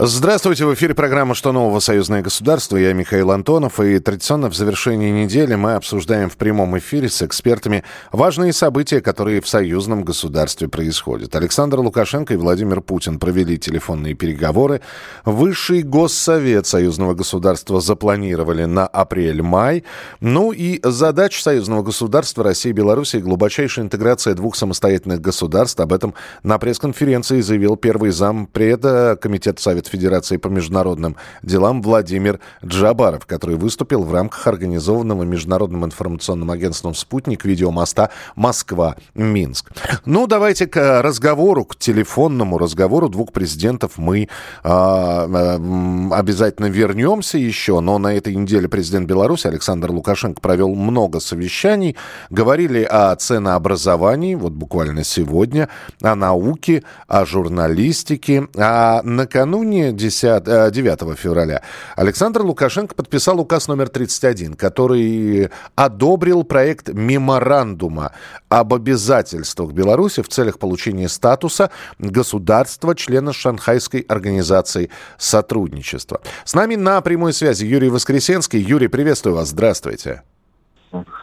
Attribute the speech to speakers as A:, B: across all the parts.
A: Здравствуйте, в эфире программа «Что нового? Союзное государство». Я Михаил Антонов, и традиционно в завершении недели мы обсуждаем в прямом эфире с экспертами важные события, которые в союзном государстве происходят. Александр Лукашенко и Владимир Путин провели телефонные переговоры. Высший госсовет союзного государства запланировали на апрель-май. Ну и задача союзного государства России и Беларуси – глубочайшая интеграция двух самостоятельных государств. Об этом на пресс-конференции заявил первый зампреда Комитета Совета Федерации по международным делам Владимир Джабаров, который выступил в рамках организованного Международным информационным агентством «Спутник» видеомоста Москва-Минск. Ну, давайте к разговору, к телефонному разговору двух президентов мы э, обязательно вернемся еще, но на этой неделе президент Беларуси Александр Лукашенко провел много совещаний, говорили о ценообразовании, вот буквально сегодня, о науке, о журналистике, а накануне накануне 10, 9 э, февраля Александр Лукашенко подписал указ номер 31, который одобрил проект меморандума об обязательствах Беларуси в целях получения статуса государства, члена Шанхайской организации сотрудничества. С нами на прямой связи Юрий Воскресенский. Юрий, приветствую вас. Здравствуйте.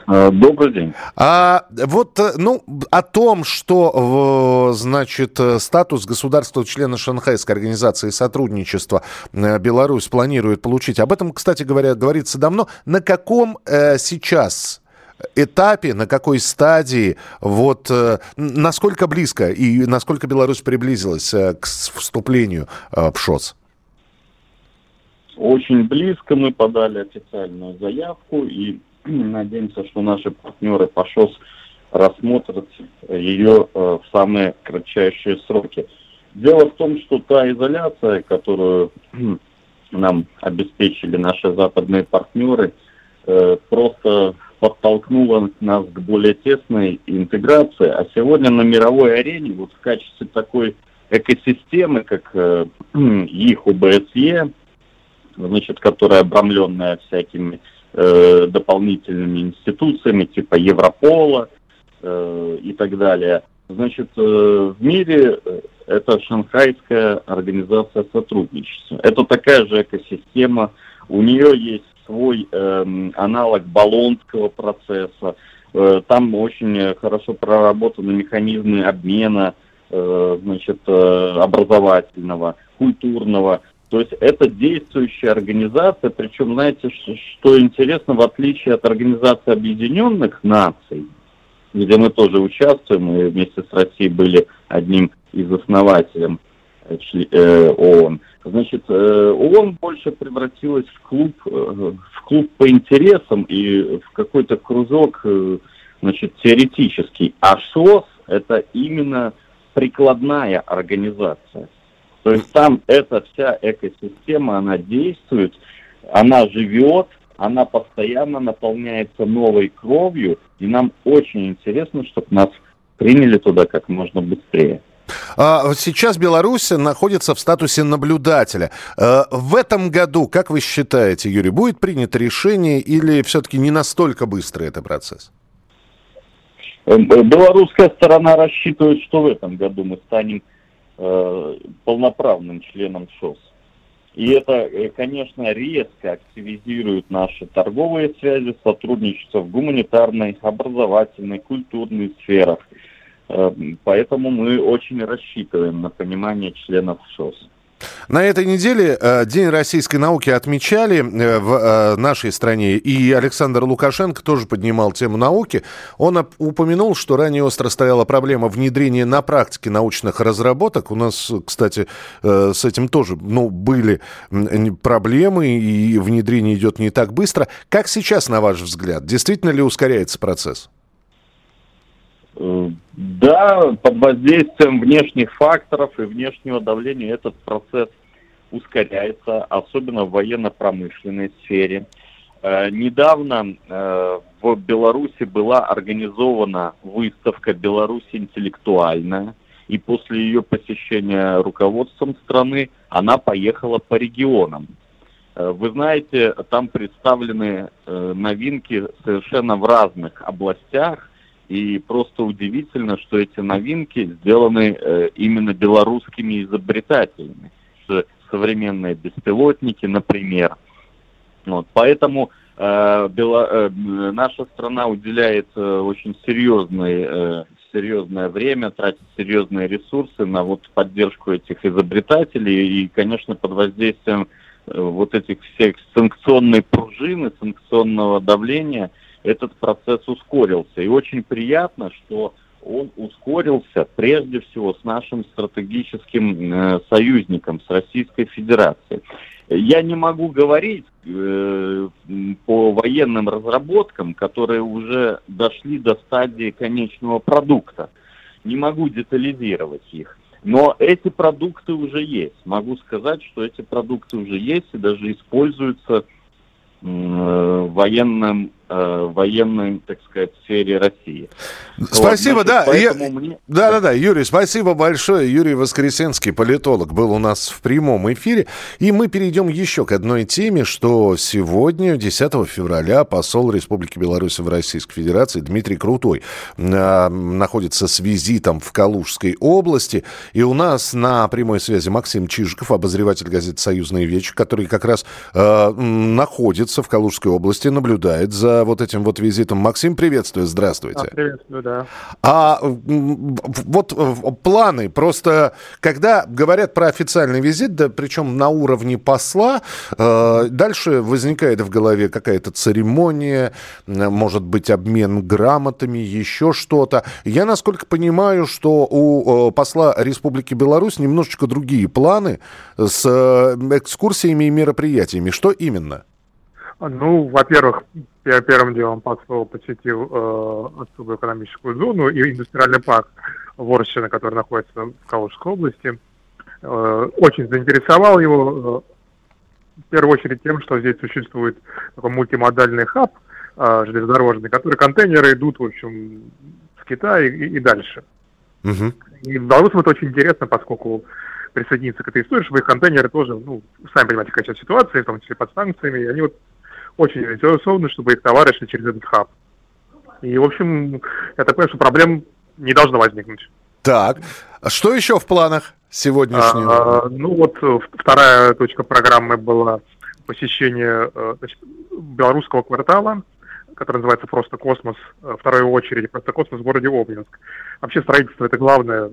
B: Э, добрый день.
A: А вот, э, ну, о том, что, значит, э, статус государства-члена Шанхайской организации сотрудничества Беларусь планирует получить, об этом, кстати говоря, говорится давно. На каком э, сейчас этапе, на какой стадии, вот э, насколько близко и насколько Беларусь приблизилась э, к вступлению э, в ШОС?
B: Очень близко мы подали официальную заявку и Надеемся, что наши партнеры по ШОС рассмотрят ее э, в самые кратчайшие сроки. Дело в том, что та изоляция, которую нам обеспечили наши западные партнеры, э, просто подтолкнула нас к более тесной интеграции. А сегодня на мировой арене, вот в качестве такой экосистемы, как э, их ОБСЕ, значит, которая обрамленная всякими э, дополнительными институциями типа Европола э, и так далее. Значит, э, в мире э, это Шанхайская организация сотрудничества. Это такая же экосистема. У нее есть свой э, аналог Болонского процесса. Э, там очень хорошо проработаны механизмы обмена э, значит, э, образовательного, культурного. То есть это действующая организация, причем, знаете, что, что интересно, в отличие от Организации Объединенных Наций, где мы тоже участвуем, мы вместе с Россией были одним из основателей э, э, ООН. Значит, э, ООН больше превратилась в клуб, в клуб по интересам и в какой-то кружок, значит, теоретический. А ШОС – это именно прикладная организация. То есть там эта вся экосистема, она действует, она живет, она постоянно наполняется новой кровью, и нам очень интересно, чтобы нас приняли туда как можно быстрее.
A: А, сейчас Беларусь находится в статусе наблюдателя. А, в этом году, как вы считаете, Юрий, будет принято решение или все-таки не настолько быстрый это процесс?
B: Эм, э, белорусская сторона рассчитывает, что в этом году мы станем Э, полноправным членом ШОС. И это, э, конечно, резко активизирует наши торговые связи, сотрудничество в гуманитарной, образовательной, культурной сферах. Э, поэтому мы очень рассчитываем на понимание членов ШОС.
A: На этой неделе э, День российской науки отмечали э, в э, нашей стране, и Александр Лукашенко тоже поднимал тему науки. Он упомянул, что ранее остро стояла проблема внедрения на практике научных разработок. У нас, кстати, с этим тоже ну, были проблемы, и внедрение идет не так быстро. Как сейчас, на ваш взгляд, действительно ли ускоряется процесс?
B: Да, под воздействием внешних факторов и внешнего давления этот процесс ускоряется, особенно в военно-промышленной сфере. Э, недавно э, в Беларуси была организована выставка «Беларусь интеллектуальная», и после ее посещения руководством страны она поехала по регионам. Э, вы знаете, там представлены новинки совершенно в разных областях, И просто удивительно, что эти новинки сделаны э, именно белорусскими изобретателями. Современные беспилотники, например. Вот, поэтому э, Бело, э, наша страна уделяет э, очень серьезный, э, серьезное время, тратит серьезные ресурсы на вот поддержку этих изобретателей. И, конечно, под воздействием э, вот этих всех санкционной пружины, санкционного давления – этот процесс ускорился. И очень приятно, что он ускорился прежде всего с нашим стратегическим э, союзником, с Российской Федерацией. Я не могу говорить э, по военным разработкам, которые уже дошли до стадии конечного продукта. Не могу детализировать их. Но эти продукты уже есть. Могу сказать, что эти продукты уже есть и даже используются э, военным военной, так сказать, сфере России.
A: Спасибо, вот, значит, да. Я... Мне... Да, да, да, Юрий, спасибо большое. Юрий Воскресенский, политолог, был у нас в прямом эфире. И мы перейдем еще к одной теме, что сегодня, 10 февраля, посол Республики Беларусь в Российской Федерации Дмитрий Крутой э, находится с визитом в Калужской области. И у нас на прямой связи Максим Чижиков, обозреватель газеты «Союзные вечи», который как раз э, находится в Калужской области, наблюдает за вот этим вот визитом. Максим, приветствую, здравствуйте. А,
C: приветствую, да.
A: А вот планы, просто когда говорят про официальный визит, да причем на уровне посла, э, дальше возникает в голове какая-то церемония, может быть, обмен грамотами, еще что-то. Я, насколько понимаю, что у э, посла Республики Беларусь немножечко другие планы с э, экскурсиями и мероприятиями. Что именно?
C: Ну, во-первых, я первым делом посол посетил э, особую экономическую зону и индустриальный парк Ворщина, который находится в Калужской области. Э, очень заинтересовал его э, в первую очередь тем, что здесь существует такой мультимодальный хаб э, железнодорожный, который контейнеры идут, в общем, в Китай и, и дальше. Угу. И белорусам это очень интересно, поскольку присоединиться к этой истории, чтобы их контейнеры тоже, ну, сами понимаете, какая сейчас ситуация, в том числе под санкциями, и они вот очень заинтересованы, чтобы их товары шли через этот хаб. И, в общем, я так понимаю, что проблем не должно возникнуть.
A: Так, а что еще в планах сегодняшнего?
C: А, ну вот вторая точка программы была посещение э, значит, белорусского квартала, который называется «Просто космос», э, второй очереди «Просто космос» в городе Обнинск. Вообще строительство – это главное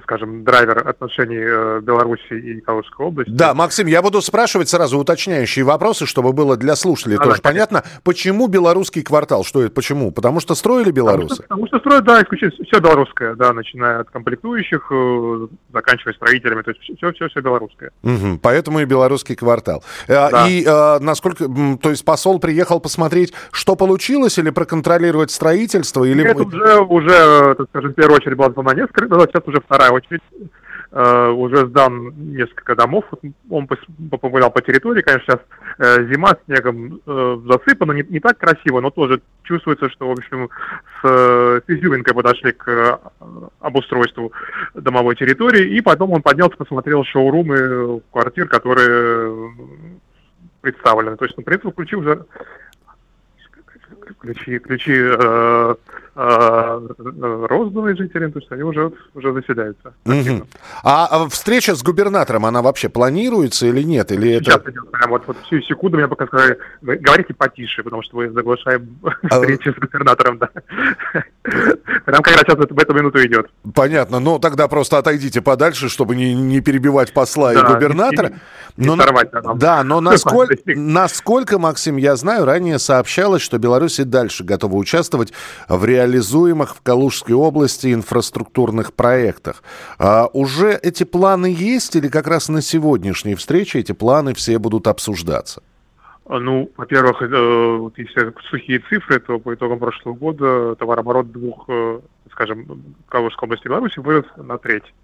C: скажем, драйвер отношений э, Беларуси и Калужской области.
A: Да, Максим, я буду спрашивать сразу уточняющие вопросы, чтобы было для слушателей а, тоже да, понятно. Почему белорусский квартал? Что это? Почему? Потому что строили белорусы?
C: Потому что, потому что строят, да, исключительно все белорусское, да, начиная от комплектующих, э, заканчивая строителями, то есть все, все, все белорусское.
A: Угу, поэтому и белорусский квартал. Э, да. И насколько, то есть посол приехал посмотреть, что получилось, или проконтролировать строительство, или...
C: Это уже, уже, так скажем, в первую очередь была несколько, сейчас уже вторая вторая очередь э, уже сдан несколько домов. Он погулял по территории, конечно, сейчас э, зима, снегом э, засыпано, не, не так красиво, но тоже чувствуется, что, в общем, с, с изюминкой подошли к э, обустройству домовой территории. И потом он поднялся, посмотрел шоурумы квартир, которые представлены. То есть, ну, в принципе, включил уже ключи, ключи э, э, розданы жителям, то есть они уже, уже заселяются.
A: Угу. А, а встреча с губернатором, она вообще планируется или нет? Или
C: Сейчас это... идет, прям вот, вот всю секунду мне пока сказали, говорите потише, потому что вы заглашаем а... встречу с губернатором, да. Прям как раз сейчас в эту минуту идет.
A: Понятно, но тогда просто отойдите подальше, чтобы не, не перебивать посла да, и губернатора.
C: Не, не сорвать, да,
A: да, но насколько, насколько, Максим, я знаю, ранее сообщалось, что Беларусь и дальше готова участвовать в реализуемых в Калужской области инфраструктурных проектах. А уже эти планы есть или как раз на сегодняшней встрече эти планы все будут обсуждаться?
C: А, ну, во-первых, э, если сухие цифры, то по итогам прошлого года товарооборот двух, э, скажем, Калужской области Беларуси вырос на треть.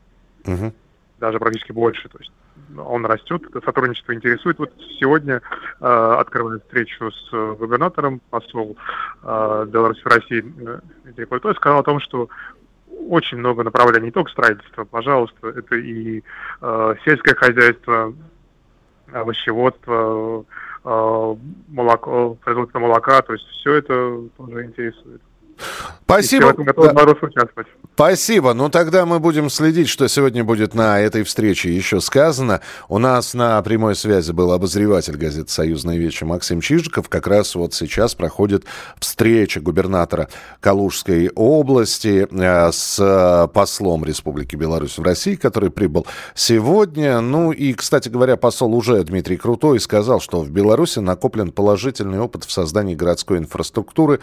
C: Угу. Даже практически больше. То есть он растет, сотрудничество интересует. Вот сегодня э, открывает встречу с э, губернатором, посол э, Беларуси в России Дмитрий Культой, сказал о том, что очень много направлений, не только строительства, пожалуйста, это и э, сельское хозяйство, овощеводство, э, молоко, производство молока, то есть все это тоже интересует.
A: Спасибо.
C: Да.
A: Спасибо. Ну, тогда мы будем следить, что сегодня будет на этой встрече еще сказано. У нас на прямой связи был обозреватель газеты «Союзная вечер» Максим Чижиков. Как раз вот сейчас проходит встреча губернатора Калужской области э, с послом Республики Беларусь в России, который прибыл сегодня. Ну и, кстати говоря, посол уже Дмитрий Крутой сказал, что в Беларуси накоплен положительный опыт в создании городской инфраструктуры,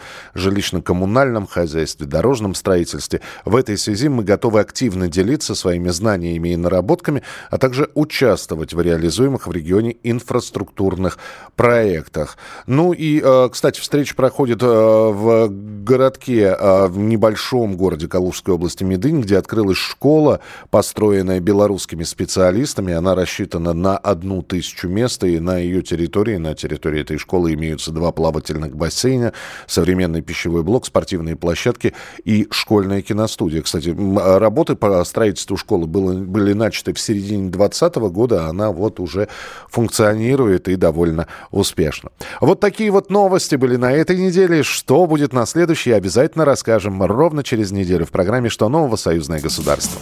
A: жилищно-коммунальном хозяйстве, дорожном строительстве. В этой связи мы готовы активно делиться своими знаниями и наработками, а также участвовать в реализуемых в регионе инфраструктурных проектах. Ну и, э, кстати, встреча проходит э, в городке, э, в небольшом городе Калужской области Медынь, где открылась школа, построенная белорусскими специалистами. Она рассчитана на одну тысячу мест, и на ее территории, на территории этой школы имеются два плавательных бассейна, современный пищевой блок, спортивные площадки и школьная киностудия. Кстати, работы по строительству школы было, были начаты в середине 2020 года, а она вот уже функционирует и довольно успешно. Вот такие вот новости были на этой неделе. Что будет на следующей, обязательно расскажем ровно через неделю в программе «Что нового? Союзное государство».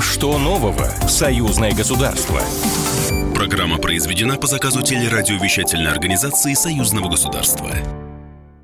D: Что нового? Союзное государство.
E: Программа произведена по заказу телерадиовещательной организации Союзного государства.